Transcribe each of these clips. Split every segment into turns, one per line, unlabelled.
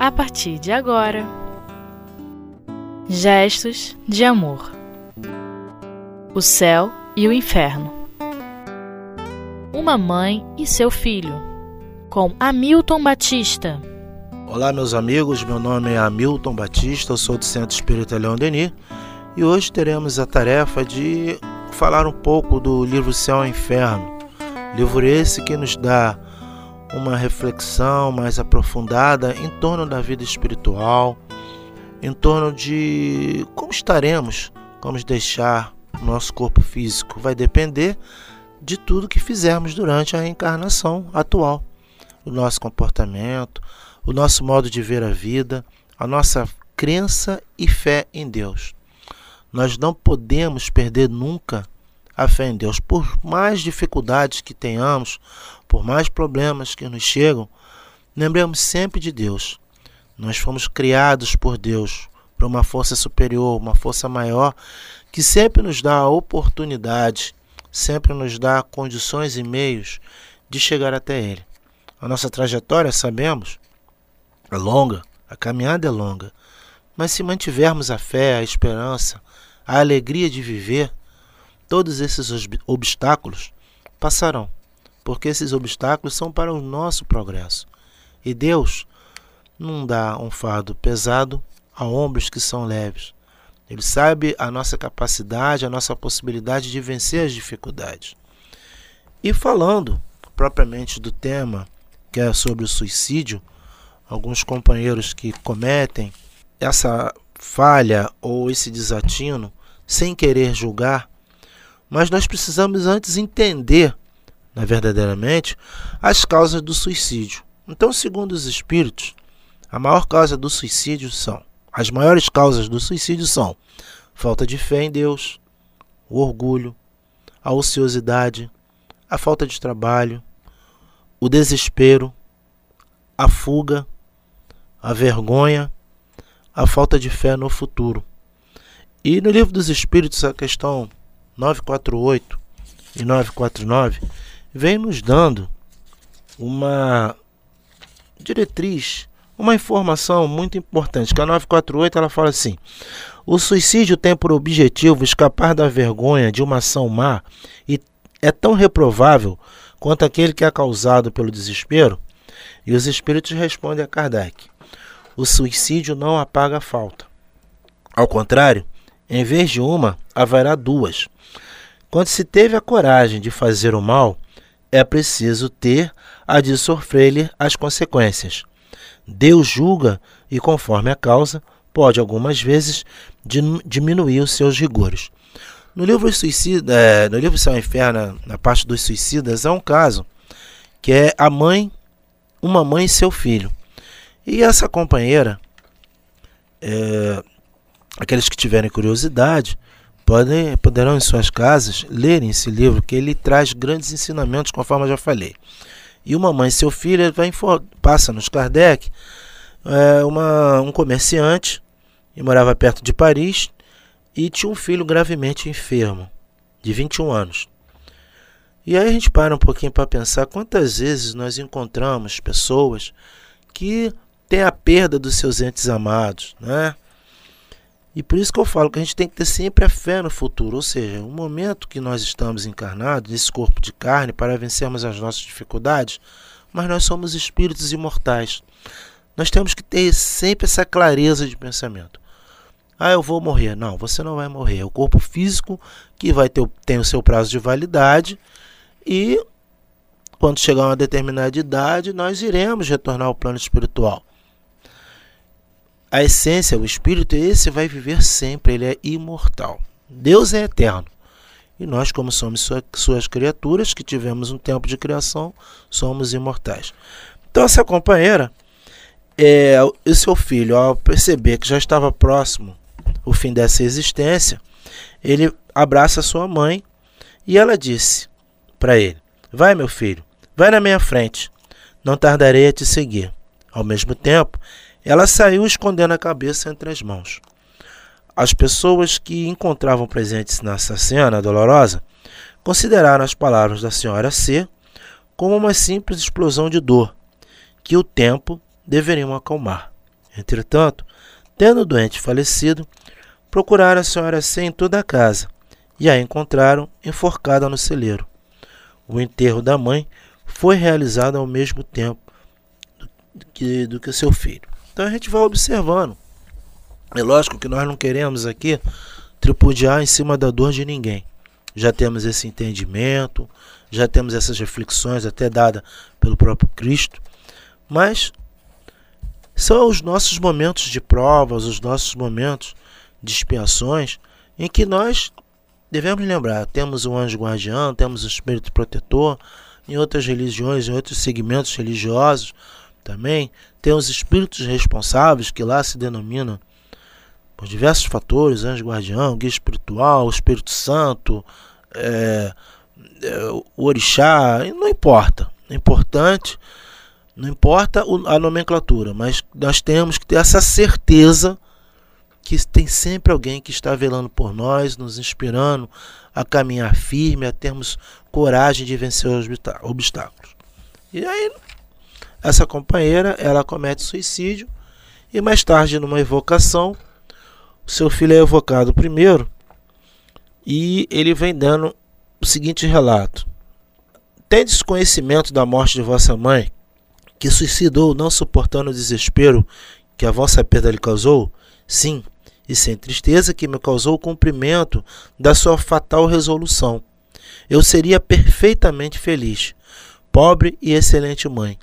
a partir de agora. Gestos de amor. O céu e o inferno. Uma mãe e seu filho, com Hamilton Batista.
Olá, meus amigos. Meu nome é Hamilton Batista, eu sou do Centro Espírita Leão Denis e hoje teremos a tarefa de falar um pouco do livro Céu e Inferno. Livro esse que nos dá uma reflexão mais aprofundada em torno da vida espiritual, em torno de como estaremos, como deixar nosso corpo físico. Vai depender de tudo que fizermos durante a reencarnação atual, o nosso comportamento, o nosso modo de ver a vida, a nossa crença e fé em Deus. Nós não podemos perder nunca a fé em Deus. Por mais dificuldades que tenhamos, por mais problemas que nos chegam, lembremos sempre de Deus. Nós fomos criados por Deus, por uma força superior, uma força maior, que sempre nos dá a oportunidade, sempre nos dá condições e meios de chegar até Ele. A nossa trajetória, sabemos, é longa, a caminhada é longa, mas se mantivermos a fé, a esperança, a alegria de viver, todos esses obstáculos passarão, porque esses obstáculos são para o nosso progresso. E Deus não dá um fardo pesado a ombros que são leves. Ele sabe a nossa capacidade, a nossa possibilidade de vencer as dificuldades. E falando propriamente do tema que é sobre o suicídio, alguns companheiros que cometem essa falha ou esse desatino sem querer julgar, mas nós precisamos antes entender, na verdadeiramente, as causas do suicídio. Então, segundo os espíritos, a maior causa do suicídio são, as maiores causas do suicídio são falta de fé em Deus, o orgulho, a ociosidade, a falta de trabalho, o desespero, a fuga, a vergonha, a falta de fé no futuro. E no livro dos Espíritos, a questão 948 e 949 vem nos dando uma diretriz, uma informação muito importante, que a 948 ela fala assim: o suicídio tem por objetivo escapar da vergonha de uma ação má e é tão reprovável quanto aquele que é causado pelo desespero? E os espíritos respondem a Kardec: o suicídio não apaga a falta. Ao contrário, em vez de uma, haverá duas. Quando se teve a coragem de fazer o mal, é preciso ter a de sofrer-lhe as consequências. Deus julga e, conforme a causa, pode algumas vezes diminuir os seus rigores. No livro Suicida, é, no livro Céu e Inferno, na parte dos suicidas, há um caso que é a mãe, uma mãe e seu filho. E essa companheira, é, aqueles que tiverem curiosidade, podem, poderão em suas casas lerem esse livro, que ele traz grandes ensinamentos, conforme eu já falei. E uma mãe e seu filho vai passa nos Kardec, é, uma, um comerciante, e morava perto de Paris, e tinha um filho gravemente enfermo, de 21 anos. E aí a gente para um pouquinho para pensar quantas vezes nós encontramos pessoas que têm a perda dos seus entes amados, né? E por isso que eu falo que a gente tem que ter sempre a fé no futuro, ou seja, o momento que nós estamos encarnados, nesse corpo de carne, para vencermos as nossas dificuldades, mas nós somos espíritos imortais. Nós temos que ter sempre essa clareza de pensamento. Ah, eu vou morrer. Não, você não vai morrer. É o corpo físico que vai ter tem o seu prazo de validade e quando chegar a uma determinada idade, nós iremos retornar ao plano espiritual a essência, o espírito, esse vai viver sempre, ele é imortal. Deus é eterno. E nós, como somos suas criaturas, que tivemos um tempo de criação, somos imortais. Então, essa companheira, é, o seu filho, ao perceber que já estava próximo o fim dessa existência, ele abraça sua mãe e ela disse para ele: Vai, meu filho, vai na minha frente, não tardarei a te seguir. Ao mesmo tempo, ela saiu escondendo a cabeça entre as mãos. As pessoas que encontravam presentes nessa cena dolorosa consideraram as palavras da senhora C como uma simples explosão de dor que o tempo deveriam acalmar. Entretanto, tendo o doente falecido, procuraram a senhora C em toda a casa e a encontraram enforcada no celeiro. O enterro da mãe foi realizado ao mesmo tempo do que, do que seu filho. Então a gente vai observando. É lógico que nós não queremos aqui tripudiar em cima da dor de ninguém. Já temos esse entendimento, já temos essas reflexões até dadas pelo próprio Cristo, mas são os nossos momentos de provas, os nossos momentos de expiações em que nós devemos lembrar, temos o anjo guardião, temos o espírito protetor, em outras religiões, em outros segmentos religiosos também, tem os espíritos responsáveis que lá se denominam por diversos fatores, anjo guardião, guia espiritual, Espírito Santo, é, é, o orixá, não importa. É importante, não importa a nomenclatura, mas nós temos que ter essa certeza que tem sempre alguém que está velando por nós, nos inspirando a caminhar firme, a termos coragem de vencer os obstáculos. E aí, essa companheira, ela comete suicídio e mais tarde, numa evocação, seu filho é evocado primeiro e ele vem dando o seguinte relato: Tendes conhecimento da morte de vossa mãe, que suicidou não suportando o desespero que a vossa perda lhe causou? Sim, e sem tristeza que me causou o cumprimento da sua fatal resolução. Eu seria perfeitamente feliz, pobre e excelente mãe.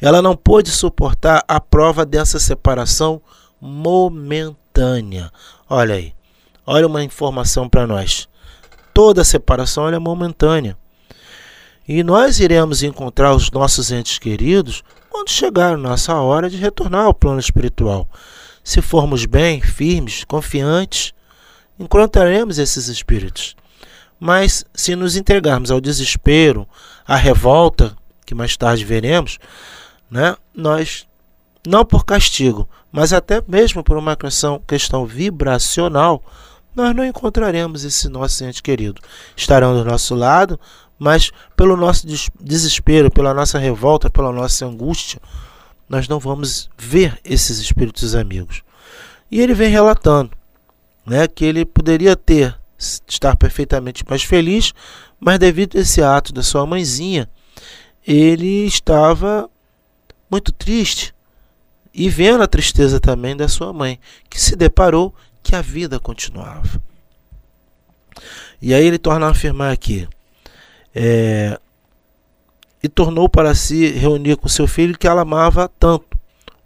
Ela não pôde suportar a prova dessa separação momentânea. Olha aí, olha uma informação para nós. Toda separação é momentânea. E nós iremos encontrar os nossos entes queridos quando chegar a nossa hora de retornar ao plano espiritual. Se formos bem, firmes, confiantes, encontraremos esses espíritos. Mas se nos entregarmos ao desespero, à revolta, que mais tarde veremos, né, nós, não por castigo, mas até mesmo por uma questão, questão vibracional, nós não encontraremos esse nosso ente querido. Estarão do nosso lado, mas pelo nosso desespero, pela nossa revolta, pela nossa angústia, nós não vamos ver esses espíritos amigos. E ele vem relatando né, que ele poderia ter estar perfeitamente mais feliz, mas devido a esse ato da sua mãezinha, ele estava muito triste e vendo a tristeza também da sua mãe, que se deparou que a vida continuava. E aí ele torna a afirmar aqui: é, e tornou para si reunir com seu filho que ela amava tanto.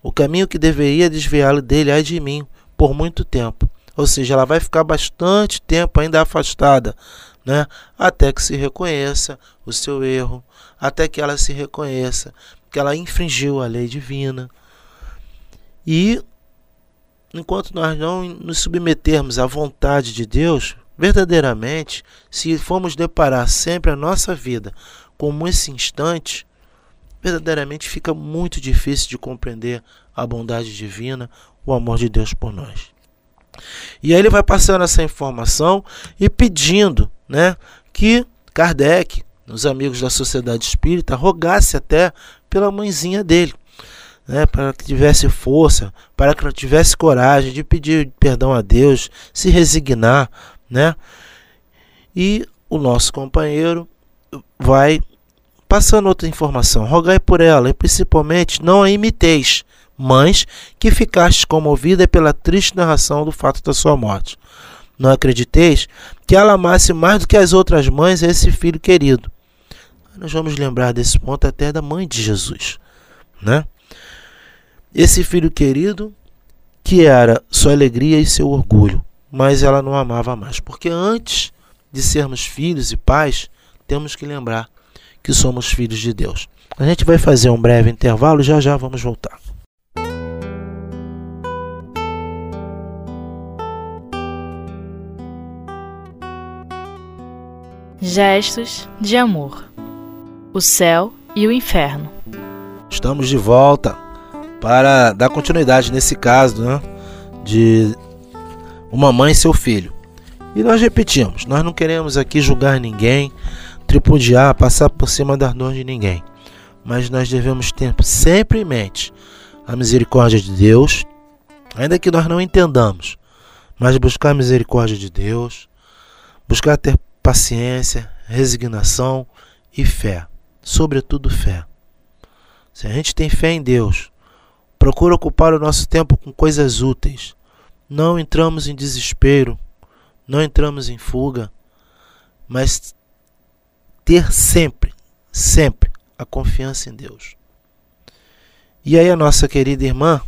O caminho que deveria desviá-lo dele é de mim por muito tempo. Ou seja, ela vai ficar bastante tempo ainda afastada, né? Até que se reconheça o seu erro, até que ela se reconheça que ela infringiu a lei divina. E enquanto nós não nos submetermos à vontade de Deus, verdadeiramente, se formos deparar sempre a nossa vida como esse instante, verdadeiramente fica muito difícil de compreender a bondade divina, o amor de Deus por nós. E aí ele vai passando essa informação e pedindo né, que Kardec, os amigos da Sociedade Espírita, rogasse até pela mãezinha dele, né, para que tivesse força, para que tivesse coragem de pedir perdão a Deus, se resignar, né? E o nosso companheiro vai passando outra informação. Rogai por ela e principalmente não a imiteis, mães que ficastes comovida pela triste narração do fato da sua morte. Não acrediteis que ela amasse mais do que as outras mães esse filho querido. Nós vamos lembrar desse ponto até da mãe de Jesus, né? Esse filho querido que era sua alegria e seu orgulho, mas ela não amava mais, porque antes de sermos filhos e pais, temos que lembrar que somos filhos de Deus. A gente vai fazer um breve intervalo e já já vamos voltar.
Gestos de amor. O céu e o inferno.
Estamos de volta para dar continuidade nesse caso, né, de uma mãe e seu filho. E nós repetimos, nós não queremos aqui julgar ninguém, tripudiar, passar por cima das dores de ninguém. Mas nós devemos ter sempre em mente a misericórdia de Deus, ainda que nós não entendamos, mas buscar a misericórdia de Deus, buscar ter paciência, resignação e fé, sobretudo fé. Se a gente tem fé em Deus, procura ocupar o nosso tempo com coisas úteis. Não entramos em desespero, não entramos em fuga, mas ter sempre, sempre a confiança em Deus. E aí a nossa querida irmã,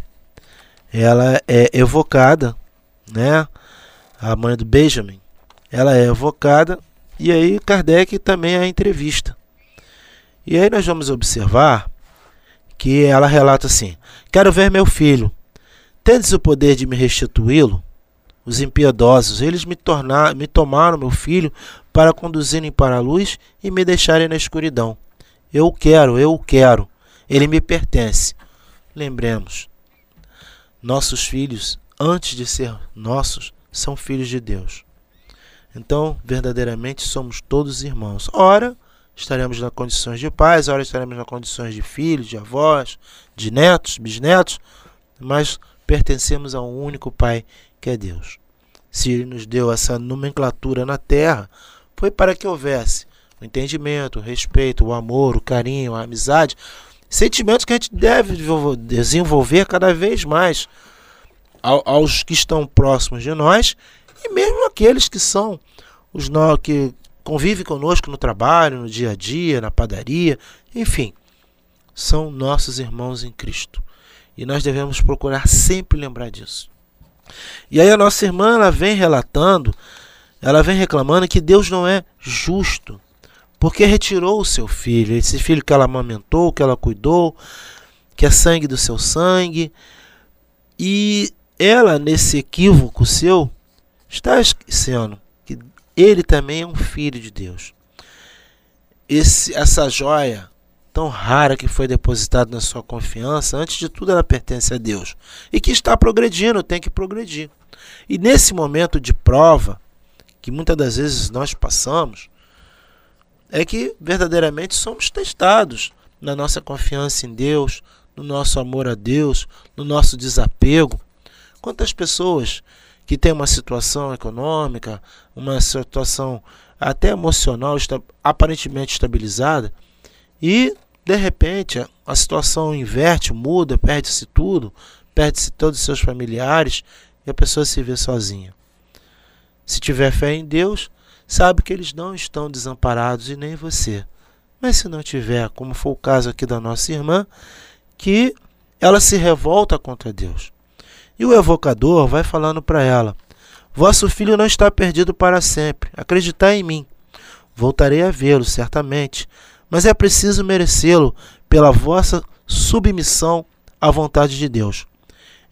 ela é evocada, né? A mãe do Benjamin, ela é evocada e aí Kardec também a entrevista. E aí nós vamos observar que ela relata assim: Quero ver meu filho. Tendes o poder de me restituí-lo? Os impiedosos, eles me, tornar, me tomaram meu filho para conduzirem para a luz e me deixarem na escuridão. Eu quero, eu quero. Ele me pertence. Lembremos, nossos filhos, antes de ser nossos, são filhos de Deus. Então, verdadeiramente somos todos irmãos. Ora, estaremos nas condições de pais, ora estaremos nas condições de filhos, de avós, de netos, bisnetos, mas pertencemos a um único Pai que é Deus. Se Ele nos deu essa nomenclatura na terra, foi para que houvesse o entendimento, o respeito, o amor, o carinho, a amizade, sentimentos que a gente deve desenvolver cada vez mais aos que estão próximos de nós e mesmo aqueles que são os que convivem conosco no trabalho, no dia a dia, na padaria, enfim, são nossos irmãos em Cristo. E nós devemos procurar sempre lembrar disso. E aí a nossa irmã ela vem relatando, ela vem reclamando que Deus não é justo, porque retirou o seu filho, esse filho que ela amamentou, que ela cuidou, que é sangue do seu sangue. E ela, nesse equívoco seu, está esquecendo que ele também é um filho de Deus. Esse, essa joia tão rara que foi depositada na sua confiança, antes de tudo ela pertence a Deus. E que está progredindo, tem que progredir. E nesse momento de prova, que muitas das vezes nós passamos, é que verdadeiramente somos testados na nossa confiança em Deus, no nosso amor a Deus, no nosso desapego. Quantas pessoas que têm uma situação econômica, uma situação até emocional aparentemente estabilizada e de repente, a situação inverte, muda, perde-se tudo, perde-se todos os seus familiares e a pessoa se vê sozinha. Se tiver fé em Deus, sabe que eles não estão desamparados e nem você. Mas se não tiver, como foi o caso aqui da nossa irmã, que ela se revolta contra Deus. E o evocador vai falando para ela: Vosso filho não está perdido para sempre. Acreditai em mim. Voltarei a vê-lo, certamente mas é preciso merecê-lo pela vossa submissão à vontade de Deus.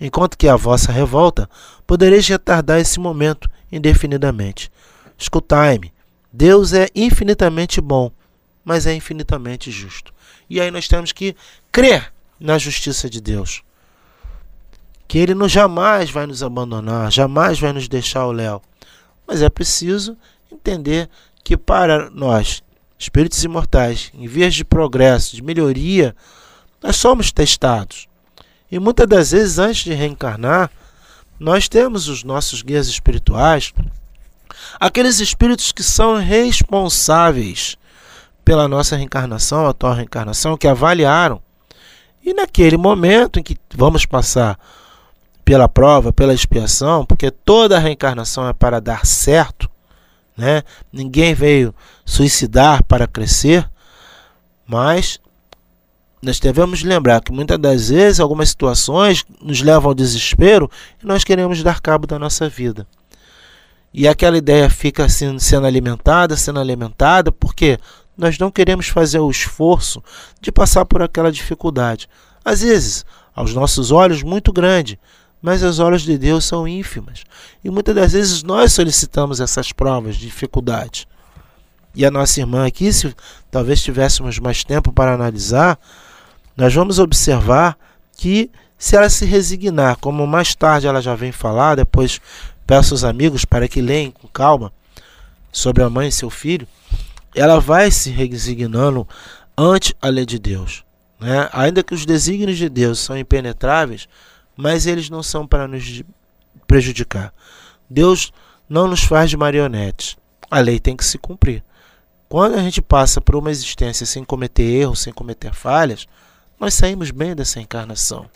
Enquanto que a vossa revolta podereis retardar esse momento indefinidamente. Escutai-me, Deus é infinitamente bom, mas é infinitamente justo. E aí nós temos que crer na justiça de Deus. Que Ele não jamais vai nos abandonar, jamais vai nos deixar ao léu. Mas é preciso entender que para nós espíritos imortais, em vias de progresso, de melhoria, nós somos testados. E muitas das vezes, antes de reencarnar, nós temos os nossos guias espirituais, aqueles espíritos que são responsáveis pela nossa reencarnação, a atual reencarnação, que avaliaram. E naquele momento em que vamos passar pela prova, pela expiação, porque toda reencarnação é para dar certo, né? Ninguém veio suicidar para crescer, mas nós devemos lembrar que muitas das vezes algumas situações nos levam ao desespero e nós queremos dar cabo da nossa vida. E aquela ideia fica assim, sendo alimentada, sendo alimentada, porque nós não queremos fazer o esforço de passar por aquela dificuldade. Às vezes, aos nossos olhos, muito grande, mas as horas de Deus são ínfimas. E muitas das vezes nós solicitamos essas provas de dificuldade. E a nossa irmã aqui, se talvez tivéssemos mais tempo para analisar, nós vamos observar que se ela se resignar, como mais tarde ela já vem falar, depois peço aos amigos para que leiam com calma sobre a mãe e seu filho, ela vai se resignando ante a lei de Deus. Né? Ainda que os desígnios de Deus são impenetráveis, mas eles não são para nos prejudicar. Deus não nos faz de marionetes. A lei tem que se cumprir. Quando a gente passa por uma existência sem cometer erros, sem cometer falhas, nós saímos bem dessa encarnação.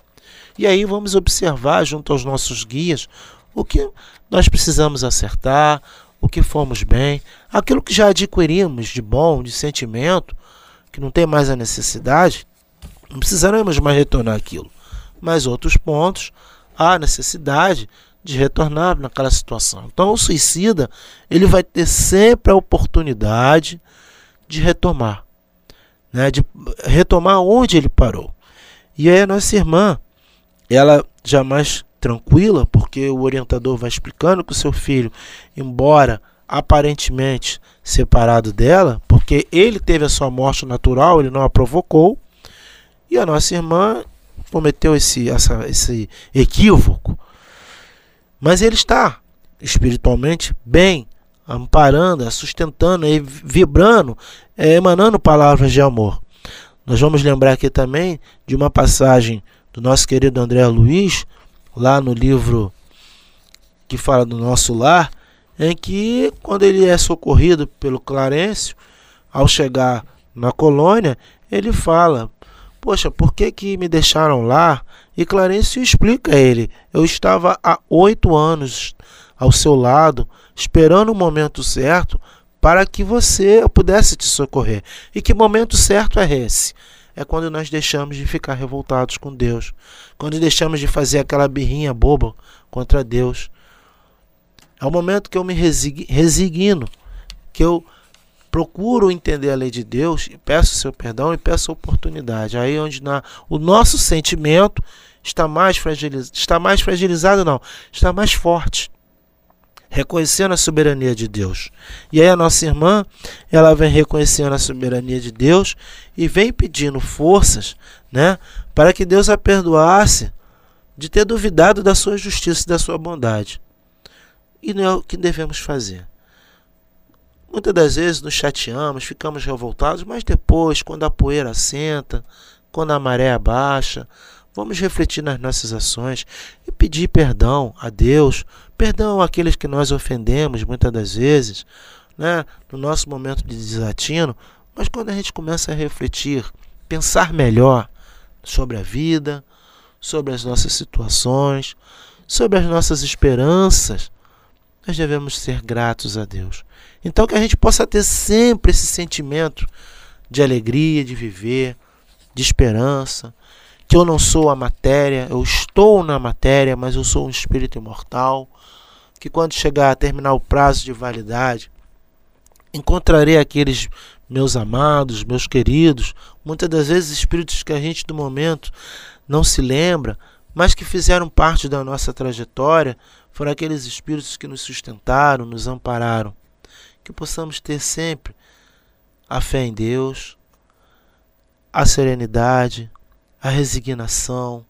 E aí vamos observar junto aos nossos guias o que nós precisamos acertar, o que fomos bem, aquilo que já adquirimos de bom, de sentimento, que não tem mais a necessidade, não precisaremos mais retornar aquilo. Mas outros pontos, há necessidade de retornar naquela situação. Então o suicida, ele vai ter sempre a oportunidade de retomar, né? de retomar onde ele parou. E aí a nossa irmã, ela jamais tranquila, porque o orientador vai explicando que o seu filho, embora aparentemente separado dela, porque ele teve a sua morte natural, ele não a provocou, e a nossa irmã cometeu esse, essa, esse equívoco. Mas ele está espiritualmente bem, amparando, sustentando, vibrando, é, emanando palavras de amor. Nós vamos lembrar aqui também de uma passagem do nosso querido André Luiz, lá no livro que fala do nosso lar, em que quando ele é socorrido pelo Clarencio, ao chegar na colônia, ele fala: Poxa, por que, que me deixaram lá? E Clarencio explica a ele: Eu estava há oito anos ao seu lado, esperando o momento certo para que você pudesse te socorrer. E que momento certo é esse? É quando nós deixamos de ficar revoltados com Deus, quando deixamos de fazer aquela birrinha boba contra Deus. É o momento que eu me resigno, que eu procuro entender a lei de Deus e peço seu perdão e peço oportunidade. Aí onde na, o nosso sentimento está mais fragilizado, está mais fragilizado não, está mais forte reconhecendo a soberania de Deus. E aí a nossa irmã, ela vem reconhecendo a soberania de Deus e vem pedindo forças, né, para que Deus a perdoasse de ter duvidado da sua justiça e da sua bondade. E não é o que devemos fazer. Muitas das vezes nos chateamos, ficamos revoltados, mas depois, quando a poeira assenta, quando a maré abaixa, vamos refletir nas nossas ações e pedir perdão a Deus Perdão àqueles que nós ofendemos muitas das vezes, né, no nosso momento de desatino, mas quando a gente começa a refletir, pensar melhor sobre a vida, sobre as nossas situações, sobre as nossas esperanças, nós devemos ser gratos a Deus. Então que a gente possa ter sempre esse sentimento de alegria de viver, de esperança, que eu não sou a matéria, eu estou na matéria, mas eu sou um espírito imortal que quando chegar a terminar o prazo de validade, encontrarei aqueles meus amados, meus queridos, muitas das vezes espíritos que a gente do momento não se lembra, mas que fizeram parte da nossa trajetória, foram aqueles espíritos que nos sustentaram, nos ampararam. Que possamos ter sempre a fé em Deus, a serenidade, a resignação,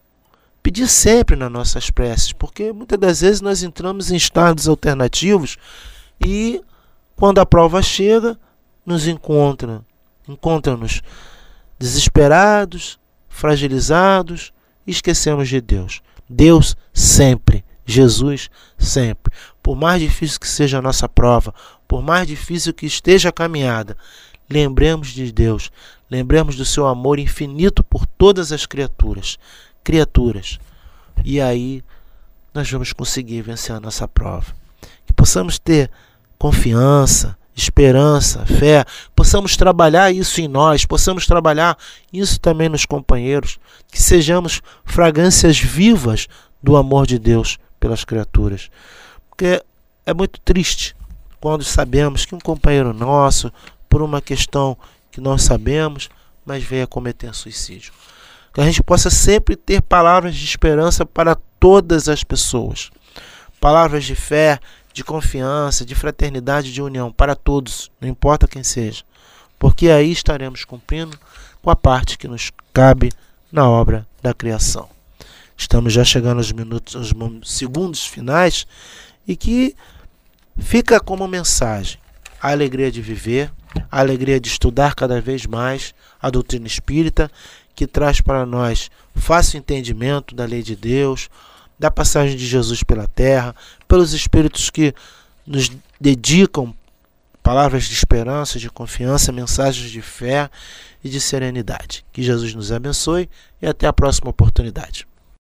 pedir sempre nas nossas preces, porque muitas das vezes nós entramos em estados alternativos e quando a prova chega, nos encontra, encontra-nos desesperados, fragilizados, esquecemos de Deus. Deus sempre, Jesus sempre. Por mais difícil que seja a nossa prova, por mais difícil que esteja a caminhada, lembremos de Deus, lembremos do seu amor infinito por todas as criaturas criaturas. E aí nós vamos conseguir vencer a nossa prova. Que possamos ter confiança, esperança, fé, possamos trabalhar isso em nós, possamos trabalhar isso também nos companheiros, que sejamos fragrâncias vivas do amor de Deus pelas criaturas. Porque é muito triste quando sabemos que um companheiro nosso, por uma questão que nós sabemos, mas veio a cometer suicídio. Que a gente possa sempre ter palavras de esperança para todas as pessoas. Palavras de fé, de confiança, de fraternidade, de união para todos, não importa quem seja. Porque aí estaremos cumprindo com a parte que nos cabe na obra da criação. Estamos já chegando aos minutos, aos segundos finais e que fica como mensagem a alegria de viver, a alegria de estudar cada vez mais a doutrina espírita que traz para nós fácil entendimento da lei de Deus, da passagem de Jesus pela terra, pelos espíritos que nos dedicam palavras de esperança, de confiança, mensagens de fé e de serenidade. Que Jesus nos abençoe e até a próxima oportunidade.